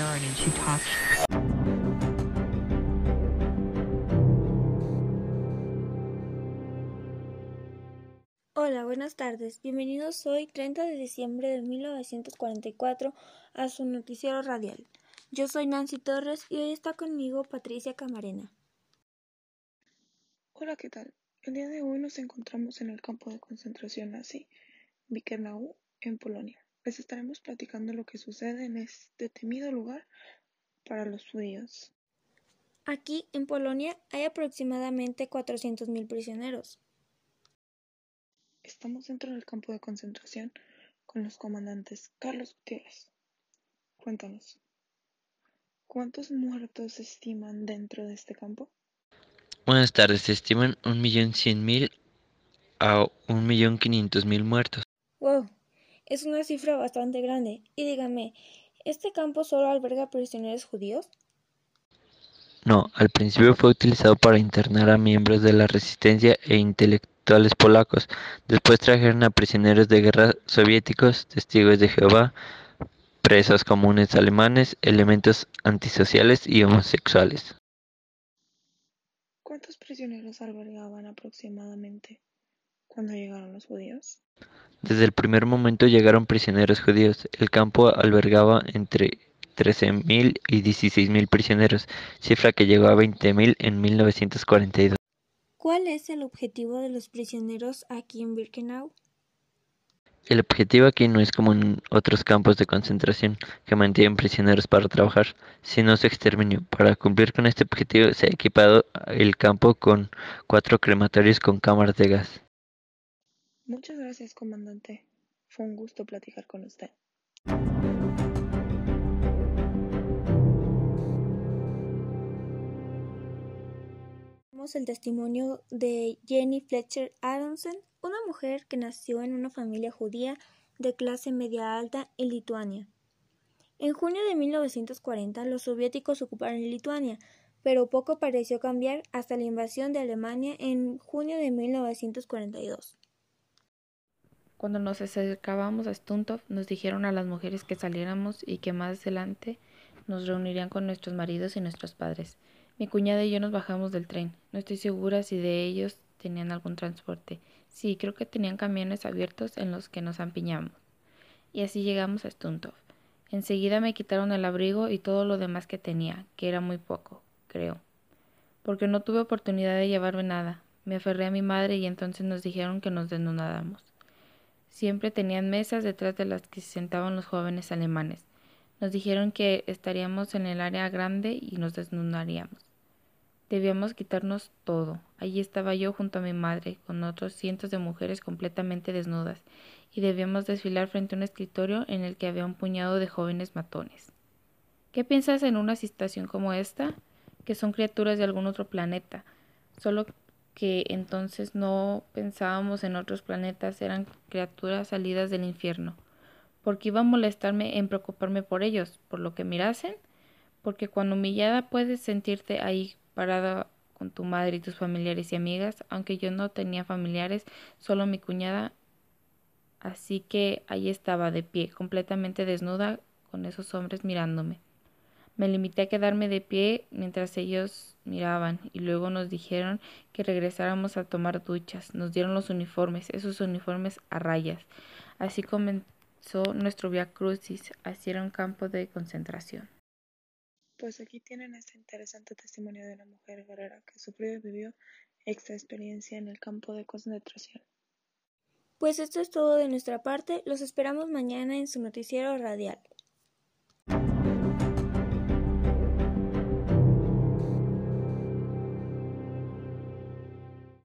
Aaron and she talks. Hola, buenas tardes. Bienvenidos hoy, 30 de diciembre de 1944, a su noticiero radial. Yo soy Nancy Torres y hoy está conmigo Patricia Camarena. Hola, ¿qué tal? El día de hoy nos encontramos en el campo de concentración nazi Birkenau, en Polonia. Les estaremos platicando lo que sucede en este temido lugar para los judíos. Aquí, en Polonia, hay aproximadamente 400.000 prisioneros. Estamos dentro del campo de concentración con los comandantes Carlos Gutiérrez. Cuéntanos, ¿cuántos muertos se estiman dentro de este campo? Buenas tardes, se estiman 1.100.000 a 1.500.000 muertos. ¡Wow! Es una cifra bastante grande. Y dígame, ¿este campo solo alberga prisioneros judíos? No, al principio fue utilizado para internar a miembros de la resistencia e intelectuales polacos. Después trajeron a prisioneros de guerra soviéticos, testigos de Jehová, presos comunes alemanes, elementos antisociales y homosexuales. ¿Cuántos prisioneros albergaban aproximadamente cuando llegaron los judíos? Desde el primer momento llegaron prisioneros judíos. El campo albergaba entre 13.000 y 16.000 prisioneros, cifra que llegó a 20.000 en 1942. ¿Cuál es el objetivo de los prisioneros aquí en Birkenau? El objetivo aquí no es como en otros campos de concentración que mantienen prisioneros para trabajar, sino su exterminio. Para cumplir con este objetivo se ha equipado el campo con cuatro crematorios con cámaras de gas. Muchas gracias, comandante. Fue un gusto platicar con usted. El testimonio de Jenny Fletcher Aronson, una mujer que nació en una familia judía de clase media alta en Lituania. En junio de 1940 los soviéticos ocuparon Lituania, pero poco pareció cambiar hasta la invasión de Alemania en junio de 1942. Cuando nos acercábamos a Stuntov, nos dijeron a las mujeres que saliéramos y que más adelante nos reunirían con nuestros maridos y nuestros padres. Mi cuñada y yo nos bajamos del tren. No estoy segura si de ellos tenían algún transporte. Sí, creo que tenían camiones abiertos en los que nos empiñamos. Y así llegamos a Stuntov. Enseguida me quitaron el abrigo y todo lo demás que tenía, que era muy poco, creo. Porque no tuve oportunidad de llevarme nada. Me aferré a mi madre y entonces nos dijeron que nos desnudáramos. Siempre tenían mesas detrás de las que se sentaban los jóvenes alemanes. Nos dijeron que estaríamos en el área grande y nos desnudaríamos. Debíamos quitarnos todo. Allí estaba yo junto a mi madre, con otros cientos de mujeres completamente desnudas, y debíamos desfilar frente a un escritorio en el que había un puñado de jóvenes matones. ¿Qué piensas en una situación como esta? Que son criaturas de algún otro planeta, solo que entonces no pensábamos en otros planetas, eran criaturas salidas del infierno. ¿Por qué iba a molestarme en preocuparme por ellos? ¿Por lo que mirasen? Porque cuando humillada puedes sentirte ahí parada con tu madre y tus familiares y amigas, aunque yo no tenía familiares, solo mi cuñada. Así que ahí estaba de pie, completamente desnuda, con esos hombres mirándome. Me limité a quedarme de pie mientras ellos miraban y luego nos dijeron que regresáramos a tomar duchas. Nos dieron los uniformes, esos uniformes a rayas. Así comenzó nuestro via crucis, era un campo de concentración. Pues aquí tienen este interesante testimonio de una mujer guerrera que sufrió y vivió esta experiencia en el campo de concentración. Pues esto es todo de nuestra parte, los esperamos mañana en su noticiero radial.